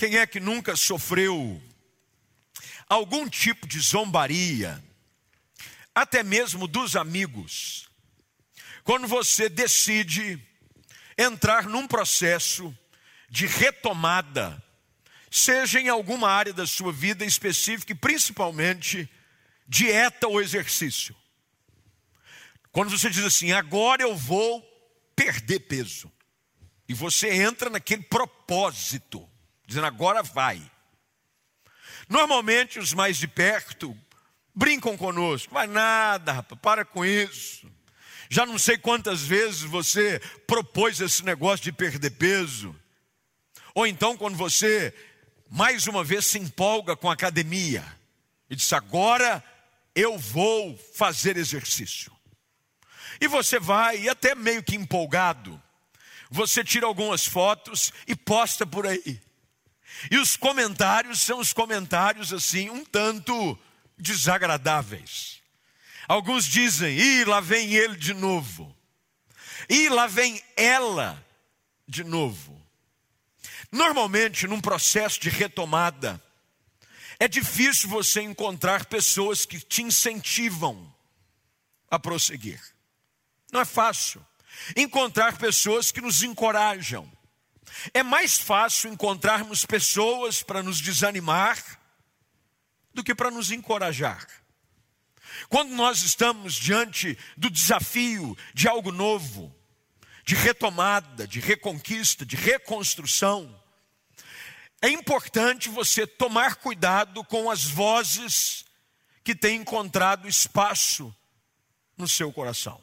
Quem é que nunca sofreu algum tipo de zombaria, até mesmo dos amigos, quando você decide entrar num processo de retomada, seja em alguma área da sua vida específica e principalmente dieta ou exercício. Quando você diz assim, agora eu vou perder peso, e você entra naquele propósito, dizendo agora vai. Normalmente os mais de perto brincam conosco, vai nada, rapaz, para com isso. Já não sei quantas vezes você propôs esse negócio de perder peso. Ou então quando você mais uma vez se empolga com a academia e diz agora eu vou fazer exercício. E você vai, e até meio que empolgado, você tira algumas fotos e posta por aí. E os comentários são os comentários assim, um tanto desagradáveis. Alguns dizem: "E lá vem ele de novo". E lá vem ela de novo. Normalmente, num processo de retomada, é difícil você encontrar pessoas que te incentivam a prosseguir. Não é fácil encontrar pessoas que nos encorajam. É mais fácil encontrarmos pessoas para nos desanimar do que para nos encorajar. Quando nós estamos diante do desafio de algo novo, de retomada, de reconquista, de reconstrução, é importante você tomar cuidado com as vozes que têm encontrado espaço no seu coração.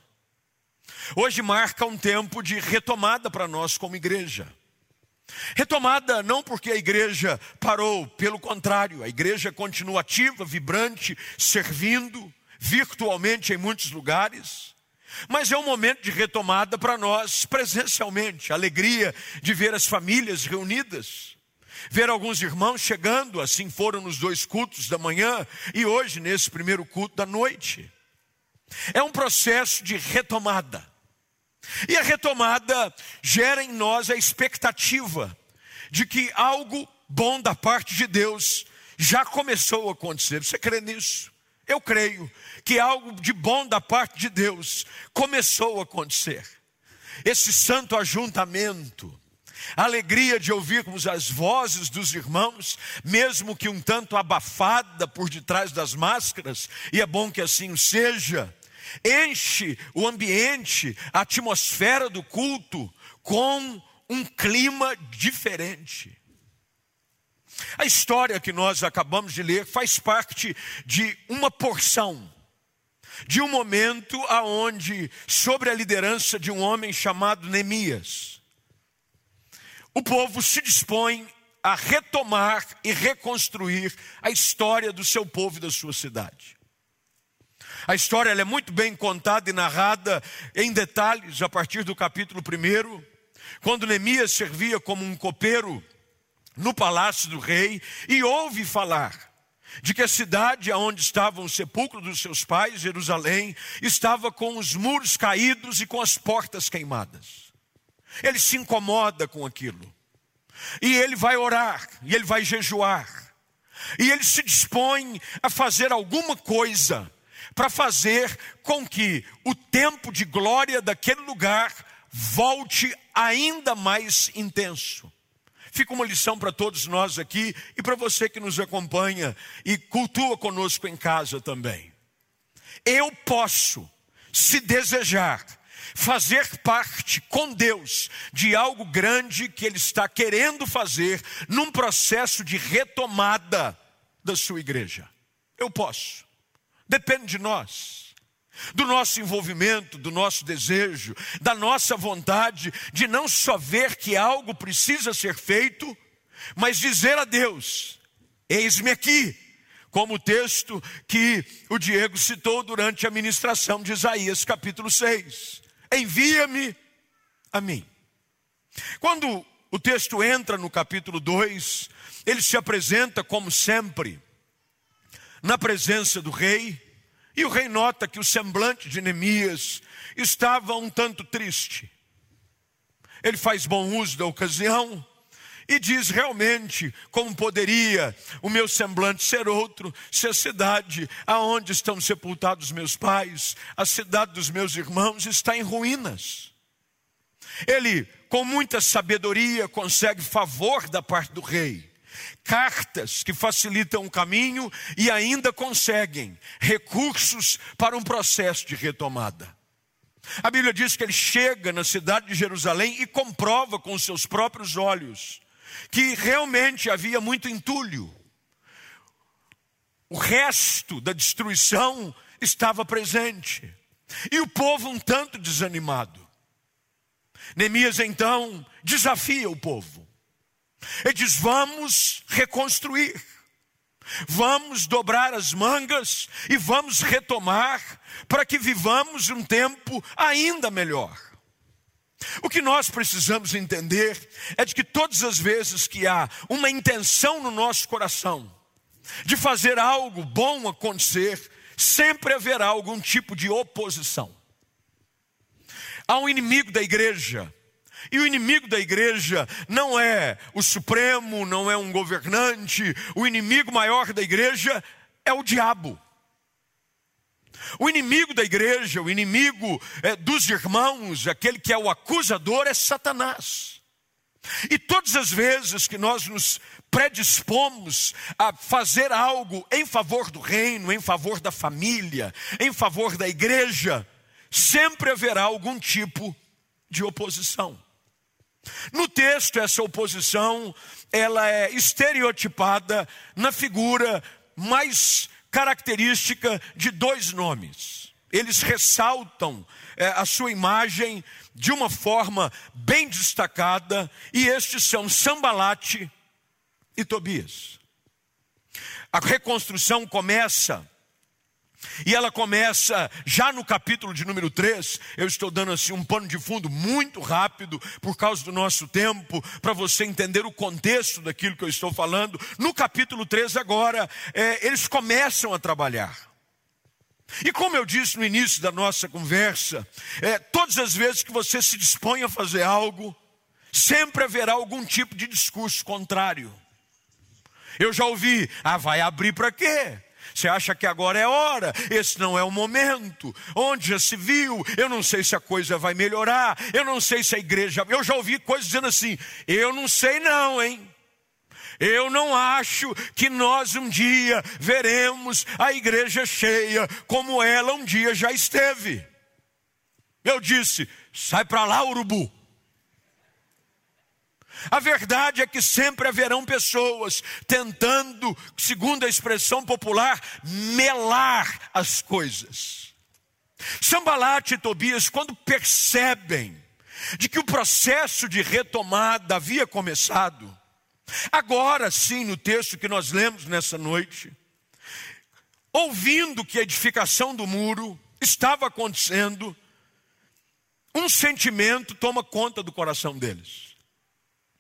Hoje marca um tempo de retomada para nós como igreja. Retomada não porque a igreja parou, pelo contrário, a igreja continua ativa, vibrante, servindo virtualmente em muitos lugares. Mas é um momento de retomada para nós presencialmente, alegria de ver as famílias reunidas, ver alguns irmãos chegando, assim foram nos dois cultos da manhã e hoje nesse primeiro culto da noite. É um processo de retomada. E a retomada gera em nós a expectativa de que algo bom da parte de Deus já começou a acontecer. Você crê nisso? Eu creio que algo de bom da parte de Deus começou a acontecer. Esse santo ajuntamento, a alegria de ouvirmos as vozes dos irmãos, mesmo que um tanto abafada por detrás das máscaras, e é bom que assim seja, enche o ambiente, a atmosfera do culto com um clima diferente. A história que nós acabamos de ler faz parte de uma porção de um momento aonde sobre a liderança de um homem chamado Neemias, o povo se dispõe a retomar e reconstruir a história do seu povo e da sua cidade. A história é muito bem contada e narrada em detalhes a partir do capítulo 1, quando Neemias servia como um copeiro no palácio do rei e ouve falar de que a cidade onde estava o sepulcro dos seus pais, Jerusalém, estava com os muros caídos e com as portas queimadas. Ele se incomoda com aquilo. E ele vai orar, e ele vai jejuar. E ele se dispõe a fazer alguma coisa para fazer com que o tempo de glória daquele lugar volte ainda mais intenso. Fica uma lição para todos nós aqui e para você que nos acompanha e cultua conosco em casa também. Eu posso, se desejar, fazer parte com Deus de algo grande que Ele está querendo fazer num processo de retomada da sua igreja. Eu posso. Depende de nós, do nosso envolvimento, do nosso desejo, da nossa vontade de não só ver que algo precisa ser feito, mas dizer a Deus: Eis-me aqui, como o texto que o Diego citou durante a ministração de Isaías, capítulo 6. Envia-me a mim. Quando o texto entra no capítulo 2, ele se apresenta como sempre na presença do rei, e o rei nota que o semblante de Neemias estava um tanto triste. Ele faz bom uso da ocasião E diz realmente como poderia o meu semblante ser outro se a cidade aonde estão sepultados meus pais, a cidade dos meus irmãos está em ruínas. Ele, com muita sabedoria, consegue favor da parte do rei, cartas que facilitam o caminho e ainda conseguem recursos para um processo de retomada. A Bíblia diz que ele chega na cidade de Jerusalém e comprova com seus próprios olhos que realmente havia muito entulho. O resto da destruição estava presente. E o povo um tanto desanimado. Neemias então desafia o povo. Ele diz: Vamos reconstruir, vamos dobrar as mangas e vamos retomar para que vivamos um tempo ainda melhor. O que nós precisamos entender é de que todas as vezes que há uma intenção no nosso coração de fazer algo bom acontecer, sempre haverá algum tipo de oposição. Há um inimigo da igreja, e o inimigo da igreja não é o supremo, não é um governante, o inimigo maior da igreja é o diabo. O inimigo da igreja, o inimigo é, dos irmãos, aquele que é o acusador, é Satanás. E todas as vezes que nós nos predispomos a fazer algo em favor do reino, em favor da família, em favor da igreja, sempre haverá algum tipo de oposição. No texto, essa oposição, ela é estereotipada na figura mais característica de dois nomes. Eles ressaltam é, a sua imagem de uma forma bem destacada, e estes são Sambalate e Tobias. A reconstrução começa e ela começa já no capítulo de número 3. Eu estou dando assim um pano de fundo muito rápido por causa do nosso tempo, para você entender o contexto daquilo que eu estou falando. No capítulo 3, agora, é, eles começam a trabalhar. E como eu disse no início da nossa conversa, é, todas as vezes que você se dispõe a fazer algo, sempre haverá algum tipo de discurso contrário. Eu já ouvi, ah, vai abrir para quê? Você acha que agora é hora? Esse não é o momento. Onde já se viu? Eu não sei se a coisa vai melhorar. Eu não sei se a igreja. Eu já ouvi coisas dizendo assim: eu não sei, não, hein? Eu não acho que nós um dia veremos a igreja cheia como ela um dia já esteve. Eu disse: sai para lá, urubu. A verdade é que sempre haverão pessoas tentando, segundo a expressão popular, melar as coisas. Sambalat e Tobias, quando percebem de que o processo de retomada havia começado, agora sim, no texto que nós lemos nessa noite, ouvindo que a edificação do muro estava acontecendo, um sentimento toma conta do coração deles.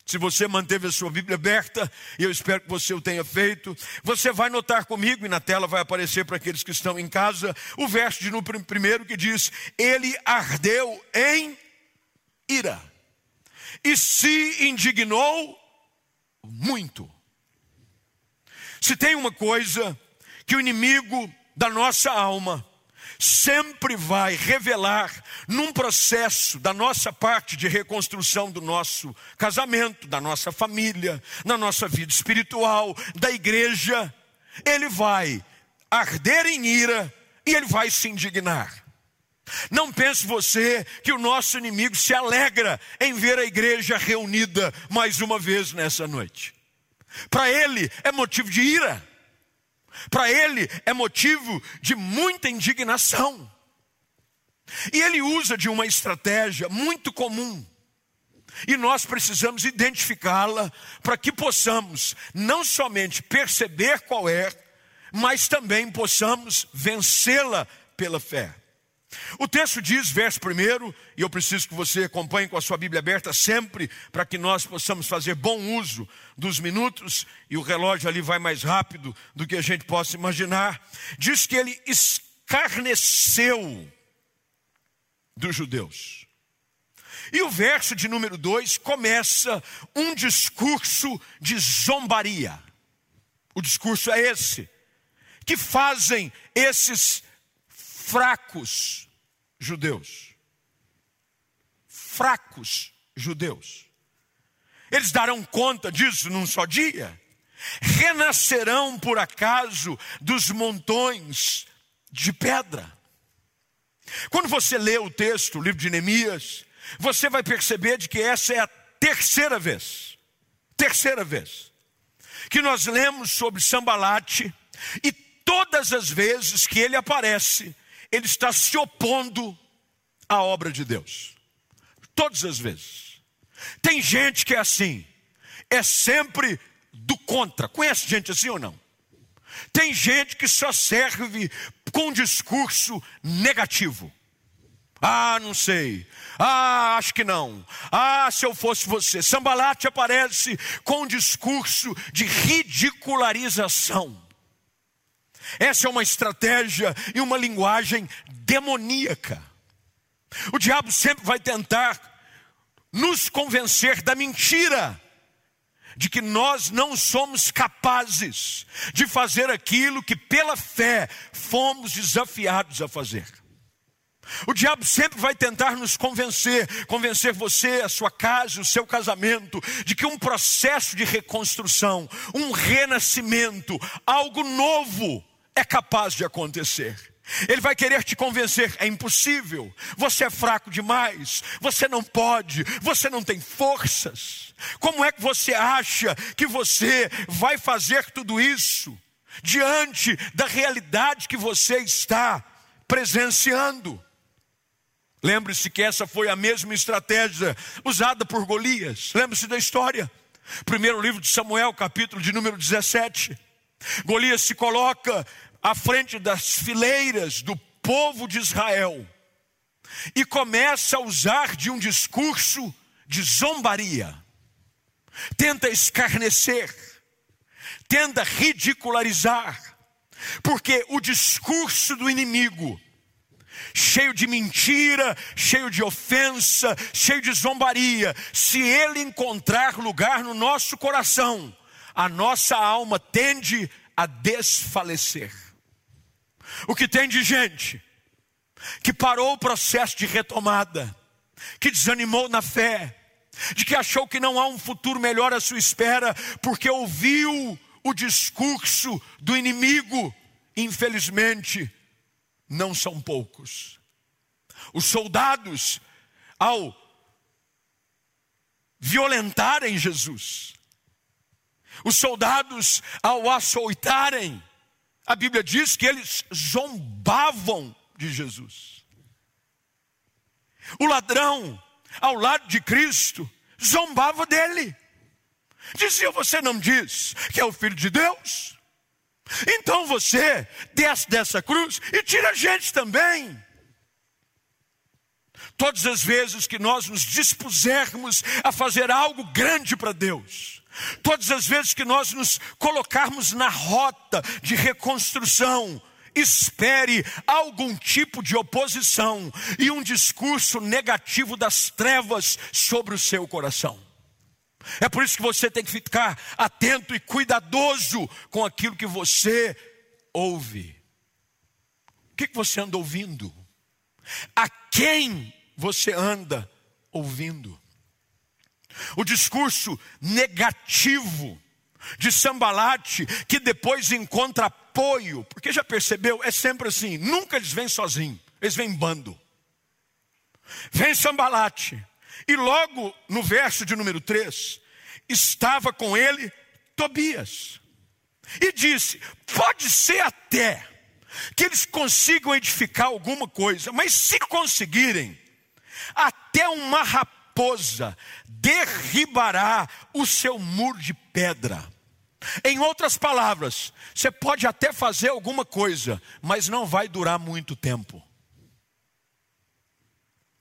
Se você manteve a sua Bíblia aberta, e eu espero que você o tenha feito, você vai notar comigo, e na tela vai aparecer para aqueles que estão em casa, o verso de no primeiro que diz: Ele ardeu em ira, e se indignou muito. Se tem uma coisa que o inimigo da nossa alma sempre vai revelar num processo da nossa parte de reconstrução do nosso casamento, da nossa família, na nossa vida espiritual, da igreja, ele vai arder em ira e ele vai se indignar. Não pense você que o nosso inimigo se alegra em ver a igreja reunida mais uma vez nessa noite. Para ele é motivo de ira. Para ele é motivo de muita indignação. E ele usa de uma estratégia muito comum. E nós precisamos identificá-la para que possamos não somente perceber qual é, mas também possamos vencê-la pela fé. O texto diz, verso primeiro, e eu preciso que você acompanhe com a sua Bíblia aberta sempre, para que nós possamos fazer bom uso dos minutos, e o relógio ali vai mais rápido do que a gente possa imaginar. Diz que ele escarneceu dos judeus. E o verso de número 2 começa um discurso de zombaria. O discurso é esse: que fazem esses fracos judeus. Fracos judeus. Eles darão conta disso num só dia? Renascerão por acaso dos montões de pedra? Quando você lê o texto, o livro de Neemias, você vai perceber de que essa é a terceira vez, terceira vez, que nós lemos sobre Sambalate, e todas as vezes que ele aparece, ele está se opondo à obra de Deus. Todas as vezes. Tem gente que é assim, é sempre do contra. Conhece gente assim ou não? Tem gente que só serve com discurso negativo. Ah, não sei. Ah, acho que não. Ah, se eu fosse você. Sambalate aparece com um discurso de ridicularização. Essa é uma estratégia e uma linguagem demoníaca. O diabo sempre vai tentar nos convencer da mentira de que nós não somos capazes de fazer aquilo que pela fé fomos desafiados a fazer. O diabo sempre vai tentar nos convencer, convencer você, a sua casa, o seu casamento, de que um processo de reconstrução, um renascimento, algo novo é capaz de acontecer. Ele vai querer te convencer, é impossível, você é fraco demais, você não pode, você não tem forças. Como é que você acha que você vai fazer tudo isso diante da realidade que você está presenciando? Lembre-se que essa foi a mesma estratégia usada por Golias. Lembre-se da história. Primeiro livro de Samuel, capítulo de número 17. Golias se coloca à frente das fileiras do povo de Israel e começa a usar de um discurso de zombaria. Tenta escarnecer, tenta ridicularizar, porque o discurso do inimigo cheio de mentira, cheio de ofensa, cheio de zombaria, se ele encontrar lugar no nosso coração, a nossa alma tende a desfalecer. O que tem de gente que parou o processo de retomada, que desanimou na fé, de que achou que não há um futuro melhor à sua espera, porque ouviu o discurso do inimigo, infelizmente, não são poucos. Os soldados, ao violentarem Jesus, os soldados, ao açoitarem, a Bíblia diz que eles zombavam de Jesus. O ladrão, ao lado de Cristo, zombava dele. Dizia: Você não diz que é o filho de Deus? Então você desce dessa cruz e tira a gente também. Todas as vezes que nós nos dispusermos a fazer algo grande para Deus, todas as vezes que nós nos colocarmos na rota de reconstrução, espere algum tipo de oposição e um discurso negativo das trevas sobre o seu coração. É por isso que você tem que ficar atento e cuidadoso com aquilo que você ouve. O que você anda ouvindo? A quem você anda ouvindo? O discurso negativo de Sambalate, que depois encontra apoio, porque já percebeu, é sempre assim, nunca eles vêm sozinhos, eles vêm em bando. Vem Sambalate, e logo no verso de número 3, estava com ele Tobias. E disse: pode ser até que eles consigam edificar alguma coisa, mas se conseguirem, até uma raposa derribará o seu muro de pedra. Em outras palavras, você pode até fazer alguma coisa, mas não vai durar muito tempo.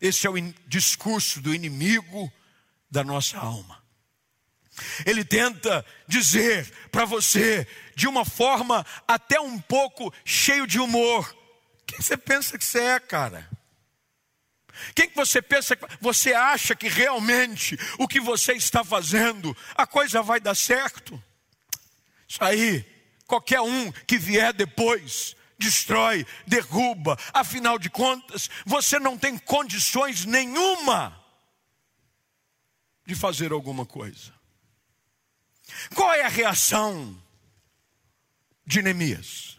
Esse é o discurso do inimigo da nossa alma. Ele tenta dizer para você, de uma forma até um pouco cheio de humor: quem você pensa que você é, cara? Quem que você pensa, você acha que realmente o que você está fazendo, a coisa vai dar certo? Isso aí, qualquer um que vier depois, destrói, derruba, afinal de contas, você não tem condições nenhuma de fazer alguma coisa. Qual é a reação de Neemias?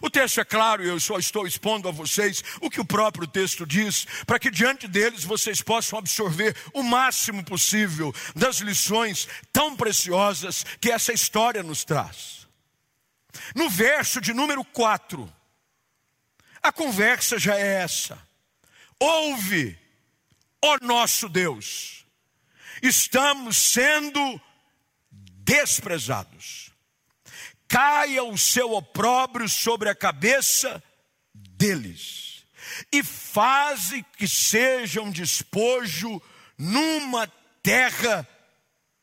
O texto é claro, eu só estou expondo a vocês o que o próprio texto diz, para que diante deles vocês possam absorver o máximo possível das lições tão preciosas que essa história nos traz. No verso de número 4, a conversa já é essa: Ouve, ó nosso Deus, estamos sendo desprezados caia o seu opróbrio sobre a cabeça deles, e faze que sejam despojo numa terra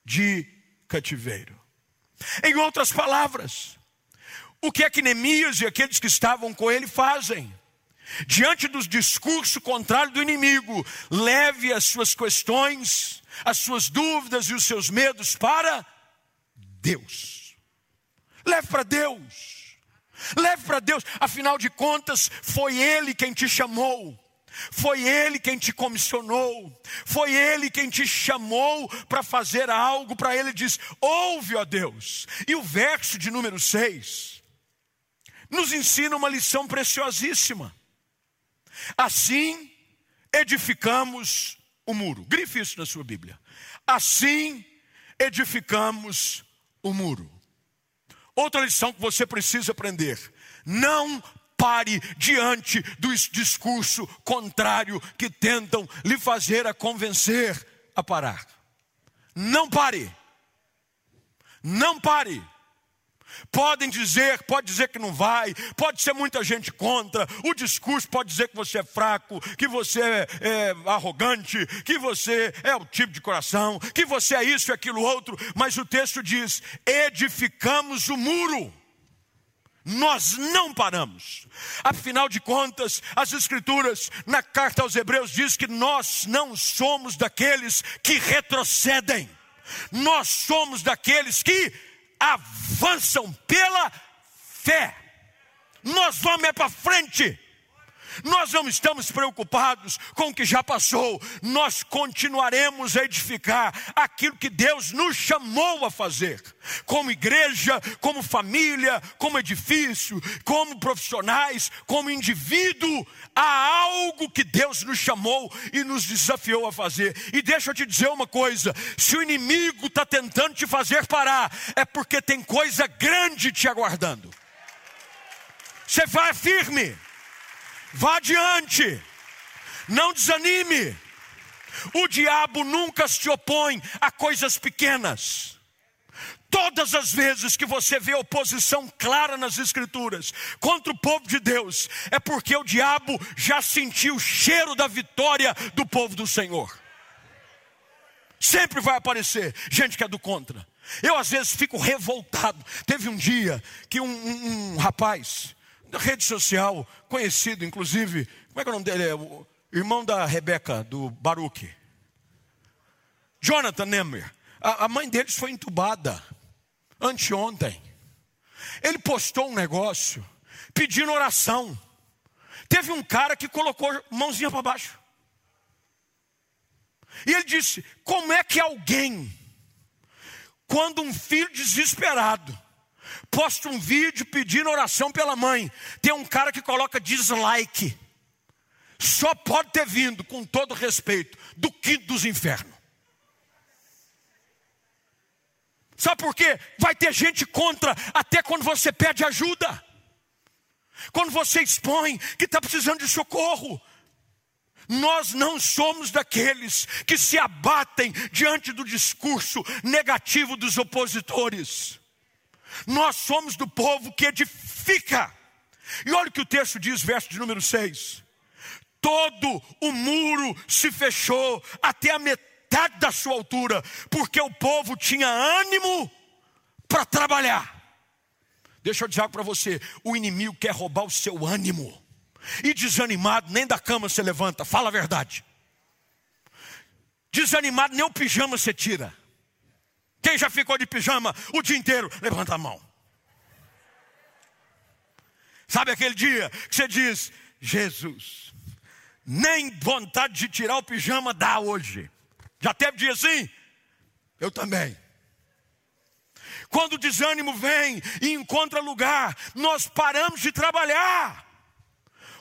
de cativeiro. Em outras palavras, o que é que Neemias e aqueles que estavam com ele fazem? Diante dos discursos contrários do inimigo, leve as suas questões, as suas dúvidas e os seus medos para Deus. Para Deus. Leve para Deus. Afinal de contas, foi Ele quem te chamou. Foi Ele quem te comissionou, foi Ele quem te chamou para fazer algo, para Ele diz: ouve, ó Deus. E o verso de número 6 nos ensina uma lição preciosíssima. Assim edificamos o muro. Grife isso na sua Bíblia. Assim edificamos o muro. Outra lição que você precisa aprender: não pare diante do discurso contrário que tentam lhe fazer a convencer a parar. Não pare. Não pare. Podem dizer, pode dizer que não vai, pode ser muita gente contra, o discurso pode dizer que você é fraco, que você é, é arrogante, que você é o tipo de coração, que você é isso e aquilo outro, mas o texto diz: edificamos o muro. Nós não paramos. Afinal de contas, as escrituras na carta aos Hebreus diz que nós não somos daqueles que retrocedem. Nós somos daqueles que avançam pela fé. Nós vamos é para frente. Nós não estamos preocupados com o que já passou, nós continuaremos a edificar aquilo que Deus nos chamou a fazer, como igreja, como família, como edifício, como profissionais, como indivíduo. Há algo que Deus nos chamou e nos desafiou a fazer. E deixa eu te dizer uma coisa: se o inimigo está tentando te fazer parar, é porque tem coisa grande te aguardando. Você vai firme. Vá adiante, não desanime. O diabo nunca se opõe a coisas pequenas. Todas as vezes que você vê oposição clara nas Escrituras contra o povo de Deus, é porque o diabo já sentiu o cheiro da vitória do povo do Senhor. Sempre vai aparecer gente que é do contra. Eu às vezes fico revoltado. Teve um dia que um, um, um rapaz, rede social, conhecido, inclusive, como é que é o nome dele? É o irmão da Rebeca, do Baruch. Jonathan Nemer. A, a mãe deles foi entubada anteontem. Ele postou um negócio pedindo oração. Teve um cara que colocou mãozinha para baixo. E ele disse: Como é que alguém, quando um filho desesperado, posta um vídeo pedindo oração pela mãe. Tem um cara que coloca dislike. Só pode ter vindo, com todo respeito, do quinto dos infernos. Sabe por quê? Vai ter gente contra até quando você pede ajuda. Quando você expõe que está precisando de socorro. Nós não somos daqueles que se abatem diante do discurso negativo dos opositores. Nós somos do povo que edifica. E olha o que o texto diz, verso de número 6. Todo o muro se fechou até a metade da sua altura, porque o povo tinha ânimo para trabalhar. Deixa eu dizer algo para você: o inimigo quer roubar o seu ânimo. E desanimado, nem da cama você levanta, fala a verdade. Desanimado, nem o pijama você tira. Quem já ficou de pijama o dia inteiro? Levanta a mão. Sabe aquele dia que você diz: Jesus, nem vontade de tirar o pijama dá hoje. Já teve dia assim? Eu também. Quando o desânimo vem e encontra lugar, nós paramos de trabalhar.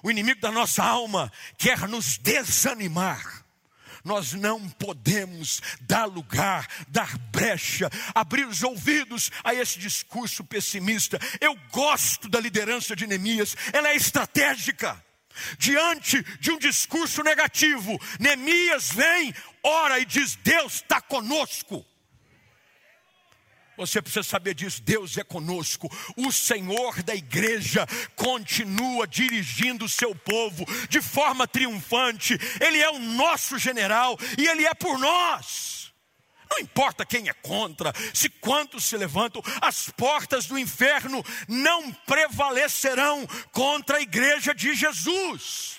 O inimigo da nossa alma quer nos desanimar. Nós não podemos dar lugar, dar brecha, abrir os ouvidos a esse discurso pessimista. Eu gosto da liderança de Neemias, ela é estratégica. Diante de um discurso negativo, Neemias vem, ora e diz: Deus está conosco. Você precisa saber disso. Deus é conosco. O Senhor da igreja continua dirigindo o seu povo de forma triunfante. Ele é o nosso general e ele é por nós. Não importa quem é contra, se quantos se levantam, as portas do inferno não prevalecerão contra a igreja de Jesus.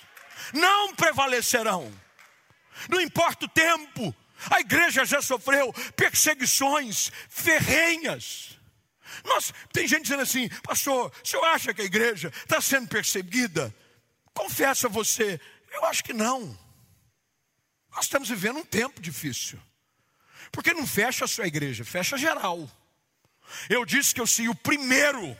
Não prevalecerão. Não importa o tempo, a igreja já sofreu perseguições ferrenhas. Nós, tem gente dizendo assim, pastor, o senhor acha que a igreja está sendo perseguida? Confessa você, eu acho que não. Nós estamos vivendo um tempo difícil. Porque não fecha a sua igreja, fecha geral. Eu disse que eu seria o primeiro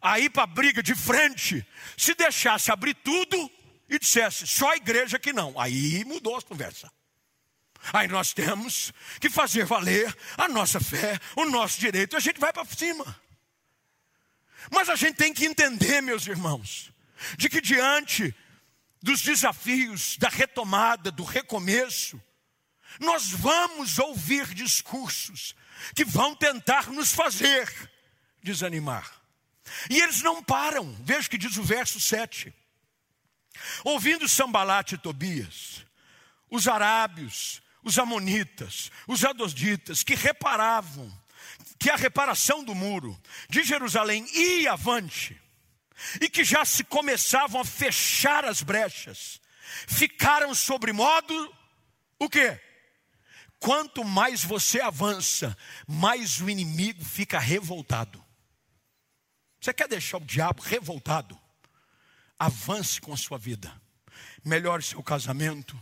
a ir para a briga de frente, se deixasse abrir tudo e dissesse só a igreja que não. Aí mudou a conversa. Aí nós temos que fazer valer a nossa fé, o nosso direito, a gente vai para cima. Mas a gente tem que entender, meus irmãos, de que diante dos desafios da retomada, do recomeço, nós vamos ouvir discursos que vão tentar nos fazer desanimar. E eles não param, veja o que diz o verso 7. Ouvindo Sambalate e Tobias, os arábios, os amonitas, os adositas, que reparavam que a reparação do muro de Jerusalém ia avante, e que já se começavam a fechar as brechas, ficaram sobre modo o quê? Quanto mais você avança, mais o inimigo fica revoltado. Você quer deixar o diabo revoltado? Avance com a sua vida. Melhore seu casamento,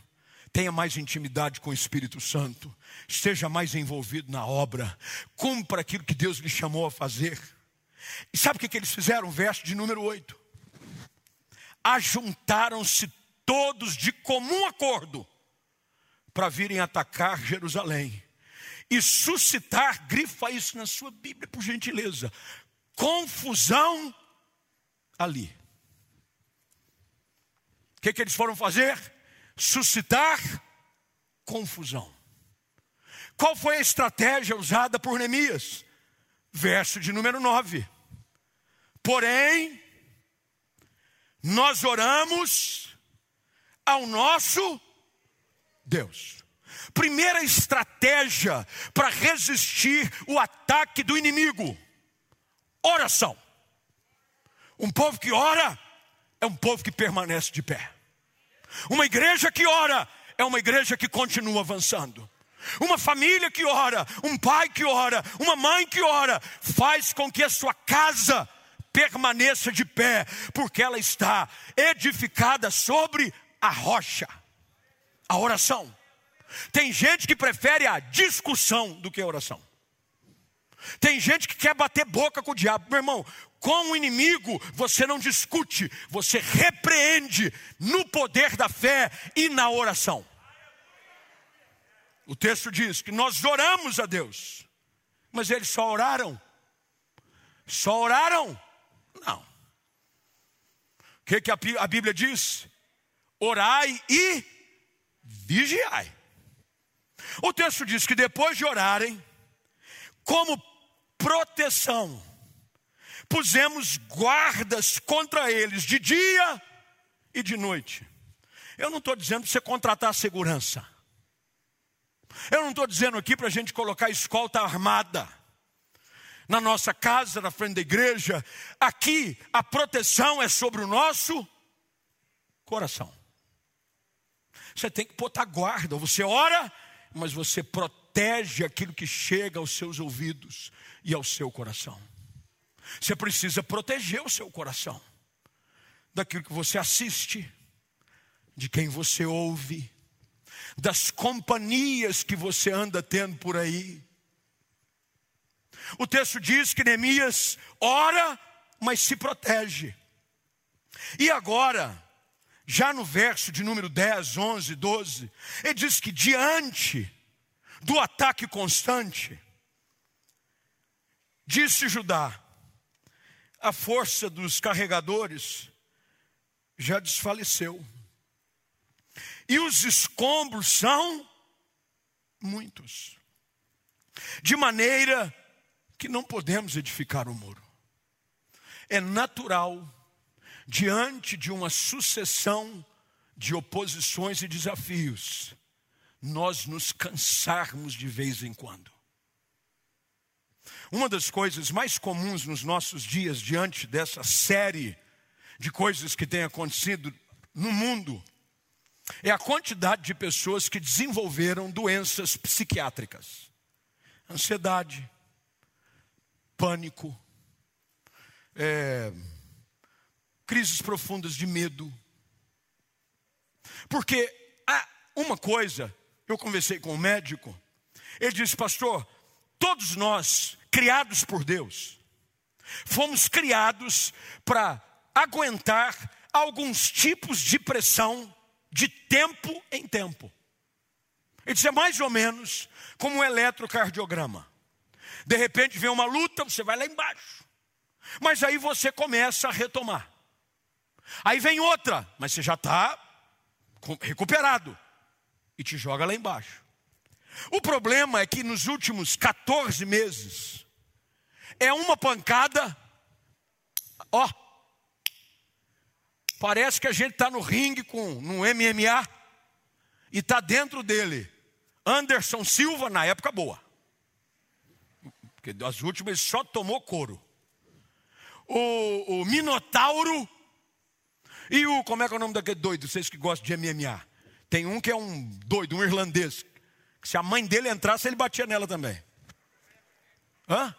tenha mais intimidade com o Espírito Santo, esteja mais envolvido na obra, cumpra aquilo que Deus lhe chamou a fazer. E sabe o que, que eles fizeram? Verso de número 8: Ajuntaram-se todos de comum acordo para virem atacar Jerusalém e suscitar, grifa isso na sua Bíblia, por gentileza, confusão ali. O que, que eles foram fazer? Suscitar confusão. Qual foi a estratégia usada por Neemias? Verso de número 9. Porém, nós oramos ao nosso Deus. Primeira estratégia para resistir o ataque do inimigo: oração. Um povo que ora é um povo que permanece de pé. Uma igreja que ora é uma igreja que continua avançando. Uma família que ora, um pai que ora, uma mãe que ora, faz com que a sua casa permaneça de pé, porque ela está edificada sobre a rocha, a oração. Tem gente que prefere a discussão do que a oração. Tem gente que quer bater boca com o diabo. Meu irmão, com o inimigo você não discute, você repreende no poder da fé e na oração. O texto diz que nós oramos a Deus, mas eles só oraram. Só oraram? Não. O que, que a Bíblia diz? Orai e vigiai. O texto diz que depois de orarem, como proteção, pusemos guardas contra eles de dia e de noite. Eu não estou dizendo para você contratar segurança. Eu não estou dizendo aqui para a gente colocar escolta armada na nossa casa, na frente da igreja. Aqui a proteção é sobre o nosso coração. Você tem que botar guarda. Você ora, mas você protege aquilo que chega aos seus ouvidos e ao seu coração. Você precisa proteger o seu coração daquilo que você assiste, de quem você ouve, das companhias que você anda tendo por aí. O texto diz que Neemias ora, mas se protege. E agora, já no verso de número 10, 11, 12, ele diz que diante do ataque constante, disse Judá, a força dos carregadores já desfaleceu. E os escombros são muitos. De maneira que não podemos edificar o muro. É natural, diante de uma sucessão de oposições e desafios, nós nos cansarmos de vez em quando. Uma das coisas mais comuns nos nossos dias, diante dessa série de coisas que tem acontecido no mundo, é a quantidade de pessoas que desenvolveram doenças psiquiátricas, ansiedade, pânico, é, crises profundas de medo. Porque há uma coisa, eu conversei com um médico, ele disse, pastor, todos nós, criados por Deus, fomos criados para aguentar alguns tipos de pressão de tempo em tempo. Disse, é mais ou menos como um eletrocardiograma. De repente vem uma luta, você vai lá embaixo. Mas aí você começa a retomar. Aí vem outra, mas você já está recuperado. E te joga lá embaixo. O problema é que nos últimos 14 meses, é uma pancada, ó, Parece que a gente está no ringue com no MMA e está dentro dele Anderson Silva na época boa. Porque das últimas só tomou couro. O, o Minotauro e o, como é que é o nome daquele doido? Vocês que gostam de MMA. Tem um que é um doido, um irlandês. Se a mãe dele entrasse, ele batia nela também. Hã?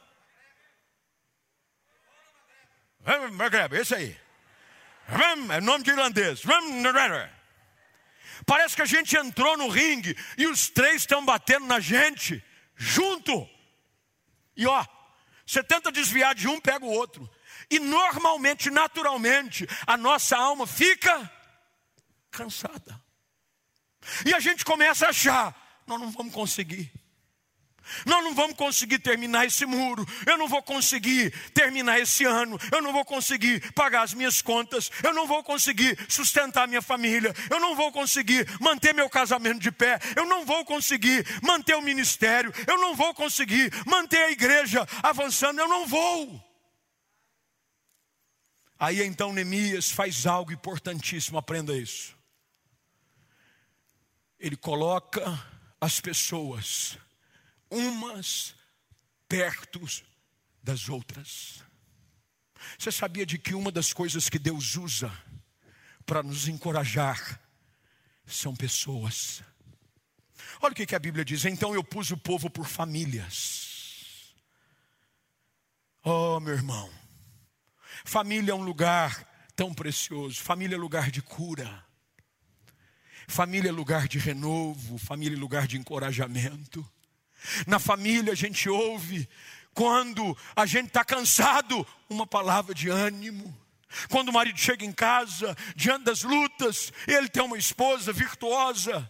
Esse aí. É nome de irlandês. Parece que a gente entrou no ringue e os três estão batendo na gente junto. E ó, você tenta desviar de um, pega o outro. E normalmente, naturalmente, a nossa alma fica cansada. E a gente começa a achar: nós não vamos conseguir. Nós não vamos conseguir terminar esse muro, eu não vou conseguir terminar esse ano, eu não vou conseguir pagar as minhas contas, eu não vou conseguir sustentar minha família, eu não vou conseguir manter meu casamento de pé, eu não vou conseguir manter o ministério, eu não vou conseguir manter a igreja avançando, eu não vou. Aí então Neemias faz algo importantíssimo, aprenda isso. Ele coloca as pessoas umas perto das outras. Você sabia de que uma das coisas que Deus usa para nos encorajar são pessoas? Olha o que a Bíblia diz: então eu pus o povo por famílias. Oh, meu irmão, família é um lugar tão precioso, família é lugar de cura, família é lugar de renovo, família é lugar de encorajamento. Na família a gente ouve, quando a gente está cansado, uma palavra de ânimo. Quando o marido chega em casa, diante das lutas, ele tem uma esposa virtuosa,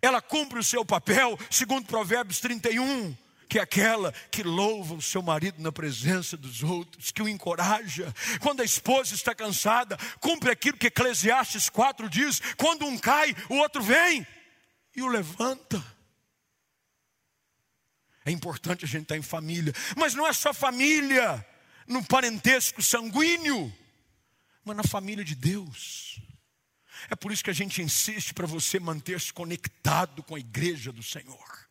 ela cumpre o seu papel, segundo Provérbios 31, que é aquela que louva o seu marido na presença dos outros, que o encoraja. Quando a esposa está cansada, cumpre aquilo que Eclesiastes 4 diz: quando um cai, o outro vem e o levanta. É importante a gente estar em família, mas não é só família, no parentesco sanguíneo, mas na família de Deus. É por isso que a gente insiste para você manter-se conectado com a igreja do Senhor.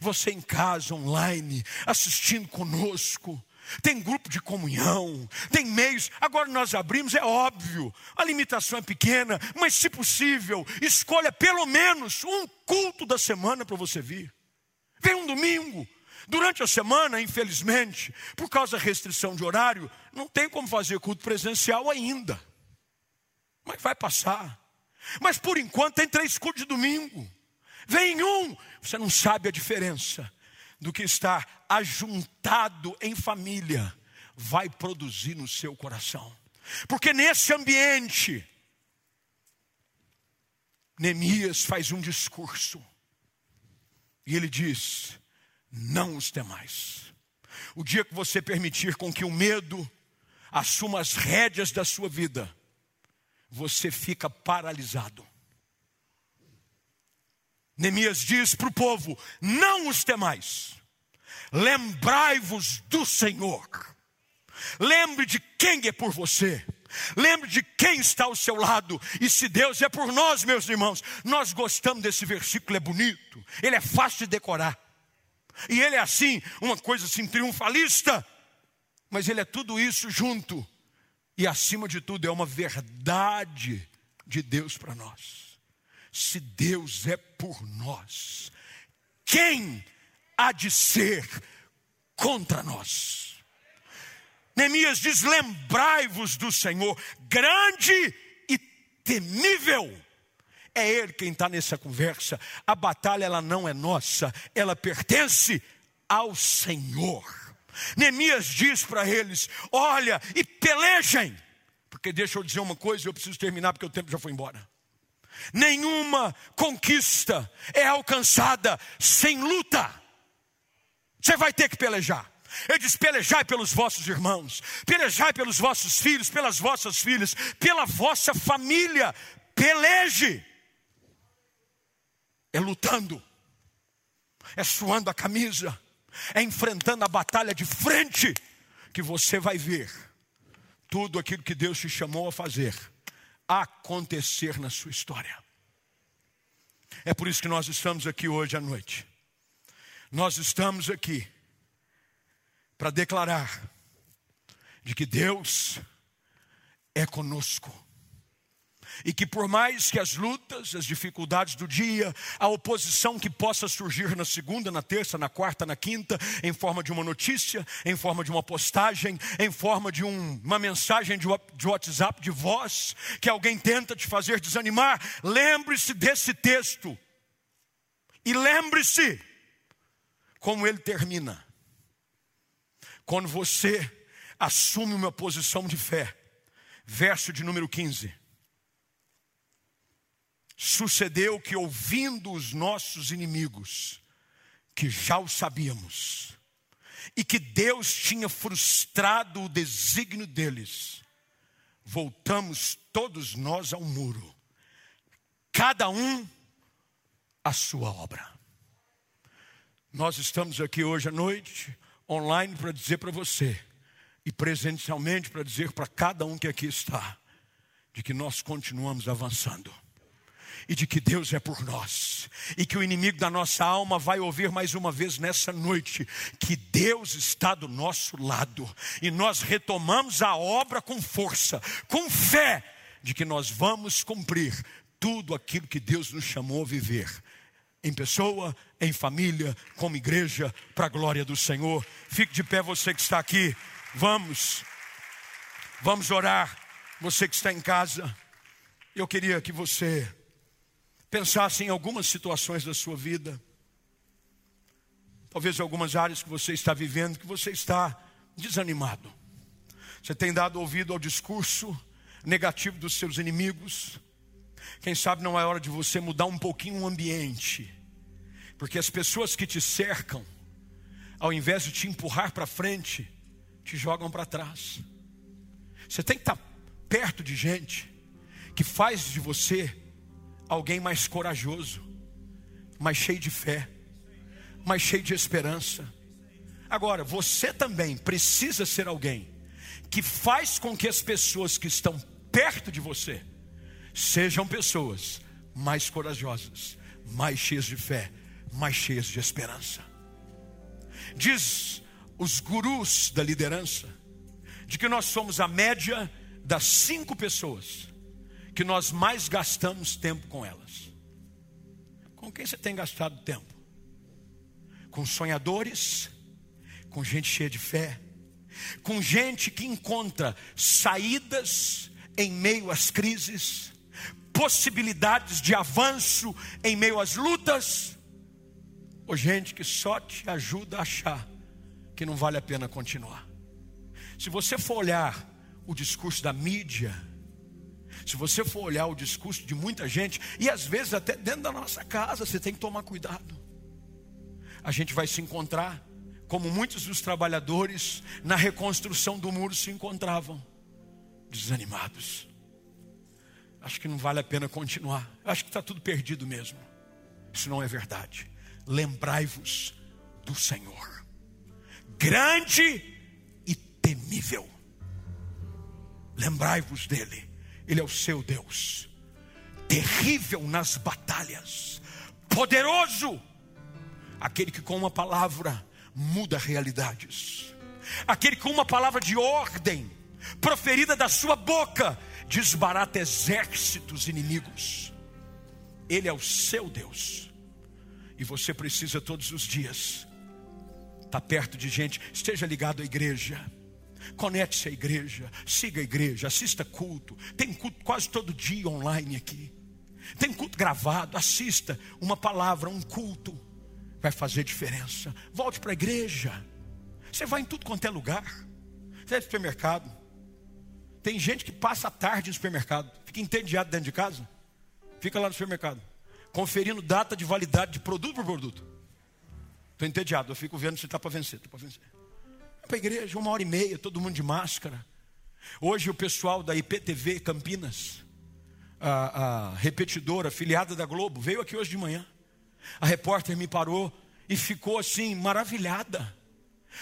Você em casa, online, assistindo conosco, tem grupo de comunhão, tem meios. Agora nós abrimos, é óbvio, a limitação é pequena, mas se possível, escolha pelo menos um culto da semana para você vir. Vem um domingo. Durante a semana, infelizmente, por causa da restrição de horário, não tem como fazer culto presencial ainda. Mas vai passar. Mas por enquanto tem três cultos de domingo. Vem um, você não sabe a diferença do que estar ajuntado em família vai produzir no seu coração. Porque nesse ambiente, Neemias faz um discurso e ele diz: Não os temais. O dia que você permitir com que o medo assuma as rédeas da sua vida, você fica paralisado. Neemias diz para o povo: Não os temais, lembrai-vos do Senhor. Lembre de quem é por você. Lembre de quem está ao seu lado. E se Deus é por nós, meus irmãos, nós gostamos desse versículo, é bonito, ele é fácil de decorar. E ele é assim, uma coisa assim triunfalista, mas ele é tudo isso junto. E acima de tudo, é uma verdade de Deus para nós. Se Deus é por nós, quem há de ser contra nós? Neemias diz: lembrai-vos do Senhor, grande e temível. É Ele quem está nessa conversa. A batalha ela não é nossa, ela pertence ao Senhor. Neemias diz para eles: olha e pelejem, porque deixa eu dizer uma coisa, eu preciso terminar porque o tempo já foi embora. Nenhuma conquista é alcançada sem luta. Você vai ter que pelejar. Ele diz: pelejai pelos vossos irmãos, pelejai pelos vossos filhos, pelas vossas filhas, pela vossa família. Peleje. É lutando, é suando a camisa, é enfrentando a batalha de frente, que você vai ver tudo aquilo que Deus te chamou a fazer acontecer na sua história. É por isso que nós estamos aqui hoje à noite. Nós estamos aqui para declarar de que Deus é conosco e que por mais que as lutas, as dificuldades do dia, a oposição que possa surgir na segunda, na terça, na quarta, na quinta, em forma de uma notícia, em forma de uma postagem, em forma de um, uma mensagem de, WhatsApp de voz, que alguém tenta te fazer desanimar, lembre-se desse texto. E lembre-se como ele termina. Quando você assume uma posição de fé, verso de número 15 Sucedeu que, ouvindo os nossos inimigos, que já o sabíamos, e que Deus tinha frustrado o desígnio deles, voltamos todos nós ao muro, cada um a sua obra. Nós estamos aqui hoje à noite, online, para dizer para você, e presencialmente para dizer para cada um que aqui está, de que nós continuamos avançando e de que Deus é por nós, e que o inimigo da nossa alma vai ouvir mais uma vez nessa noite que Deus está do nosso lado, e nós retomamos a obra com força, com fé, de que nós vamos cumprir tudo aquilo que Deus nos chamou a viver, em pessoa, em família, como igreja, para a glória do Senhor. Fique de pé, você que está aqui, vamos, vamos orar, você que está em casa. Eu queria que você pensasse em algumas situações da sua vida, talvez algumas áreas que você está vivendo, que você está desanimado. Você tem dado ouvido ao discurso negativo dos seus inimigos. Quem sabe não é hora de você mudar um pouquinho o ambiente, porque as pessoas que te cercam, ao invés de te empurrar para frente, te jogam para trás. Você tem que estar perto de gente que faz de você alguém mais corajoso, mais cheio de fé, mais cheio de esperança. Agora, você também precisa ser alguém que faz com que as pessoas que estão perto de você sejam pessoas mais corajosas, mais cheias de fé, mais cheias de esperança. Diz os gurus da liderança de que nós somos a média das cinco pessoas que nós mais gastamos tempo com elas. Com quem você tem gastado tempo? Com sonhadores, com gente cheia de fé, com gente que encontra saídas em meio às crises, possibilidades de avanço em meio às lutas, ou gente que só te ajuda a achar que não vale a pena continuar. Se você for olhar o discurso da mídia, se você for olhar o discurso de muita gente, e às vezes até dentro da nossa casa, você tem que tomar cuidado. A gente vai se encontrar como muitos dos trabalhadores na reconstrução do muro se encontravam, desanimados. Acho que não vale a pena continuar. Acho que está tudo perdido mesmo. Isso não é verdade. Lembrai-vos do Senhor, grande e temível. Lembrai-vos dele, ele é o seu Deus, terrível nas batalhas, poderoso, aquele que com uma palavra muda realidades. Aquele com uma palavra de ordem, proferida da sua boca, desbarata exércitos inimigos. Ele é o seu Deus. E você precisa todos os dias estar perto de gente, esteja ligado à igreja. Conecte-se à igreja, siga a igreja, assista culto. Tem culto quase todo dia online aqui. Tem culto gravado, assista uma palavra, um culto vai fazer diferença. Volte para a igreja. Você vai em tudo quanto é lugar. Você é no supermercado. Tem gente que passa a tarde no supermercado, fica entediado dentro de casa, fica lá no supermercado, conferindo data de validade de produto por produto. Estou entediado, eu fico vendo se está para vencer. Tá para vencer. Para a igreja, uma hora e meia, todo mundo de máscara. Hoje o pessoal da IPTV Campinas, a, a repetidora, afiliada da Globo, veio aqui hoje de manhã. A repórter me parou e ficou assim, maravilhada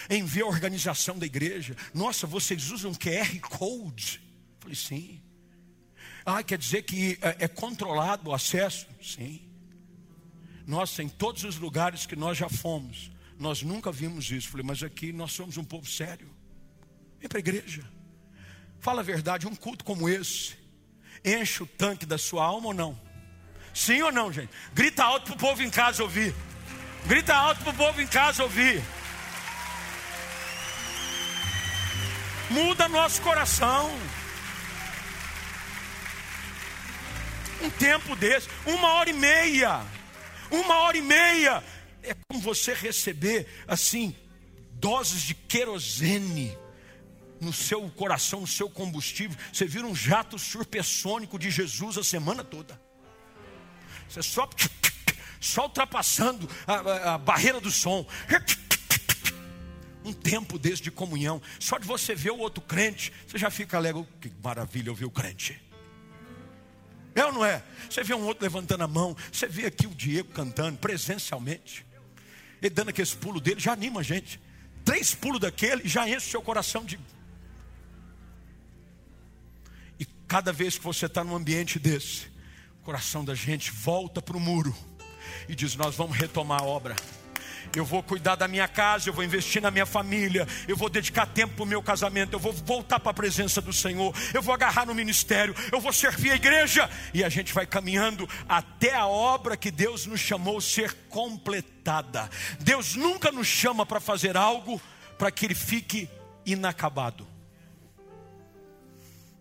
em ver a organização da igreja. Nossa, vocês usam QR Code? Falei, sim. Ah, quer dizer que é, é controlado o acesso? Sim. Nossa, em todos os lugares que nós já fomos, nós nunca vimos isso. Falei, mas aqui nós somos um povo sério. Vem para a igreja. Fala a verdade, um culto como esse enche o tanque da sua alma ou não? Sim ou não, gente? Grita alto para o povo em casa ouvir. Grita alto para o povo em casa ouvir. Muda nosso coração. Um tempo desse, uma hora e meia. Uma hora e meia. É como você receber assim doses de querosene no seu coração, no seu combustível. Você vira um jato supersônico de Jesus a semana toda. Você só, só ultrapassando a, a, a barreira do som. Um tempo desse de comunhão. Só de você ver o outro crente, você já fica alegre. Que maravilha eu ver o crente. É ou não é? Você vê um outro levantando a mão. Você vê aqui o Diego cantando presencialmente. Ele dando aqueles pulos dele, já anima a gente. Três pulos daquele já enche o seu coração de. E cada vez que você está num ambiente desse, coração da gente volta para o muro e diz: Nós vamos retomar a obra. Eu vou cuidar da minha casa, eu vou investir na minha família, eu vou dedicar tempo para o meu casamento, eu vou voltar para a presença do Senhor, eu vou agarrar no ministério, eu vou servir a igreja, e a gente vai caminhando até a obra que Deus nos chamou ser completada. Deus nunca nos chama para fazer algo para que ele fique inacabado.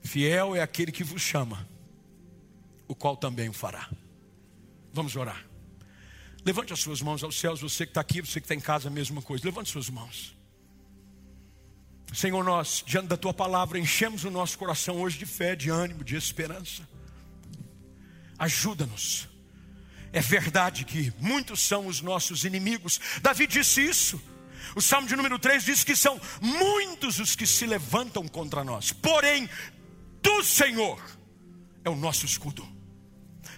Fiel é aquele que vos chama o qual também o fará. Vamos orar. Levante as suas mãos aos céus, você que está aqui, você que está em casa, a mesma coisa. Levante suas mãos. Senhor, nós, diante da tua palavra, enchemos o nosso coração hoje de fé, de ânimo, de esperança. Ajuda-nos. É verdade que muitos são os nossos inimigos. Davi disse isso. O Salmo de número 3 diz que são muitos os que se levantam contra nós. Porém, do Senhor é o nosso escudo.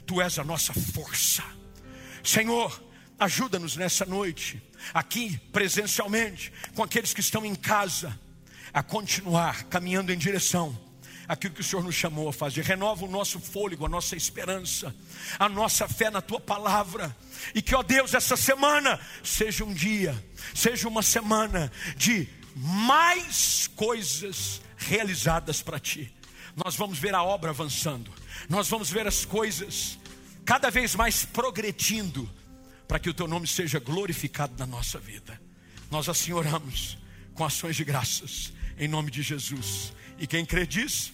Tu és a nossa força. Senhor, ajuda-nos nessa noite, aqui presencialmente, com aqueles que estão em casa, a continuar caminhando em direção aquilo que o Senhor nos chamou a fazer. Renova o nosso fôlego, a nossa esperança, a nossa fé na tua palavra. E que, ó Deus, essa semana seja um dia, seja uma semana de mais coisas realizadas para ti. Nós vamos ver a obra avançando, nós vamos ver as coisas cada vez mais progredindo, para que o teu nome seja glorificado na nossa vida. Nós assim oramos com ações de graças, em nome de Jesus. E quem crê diz,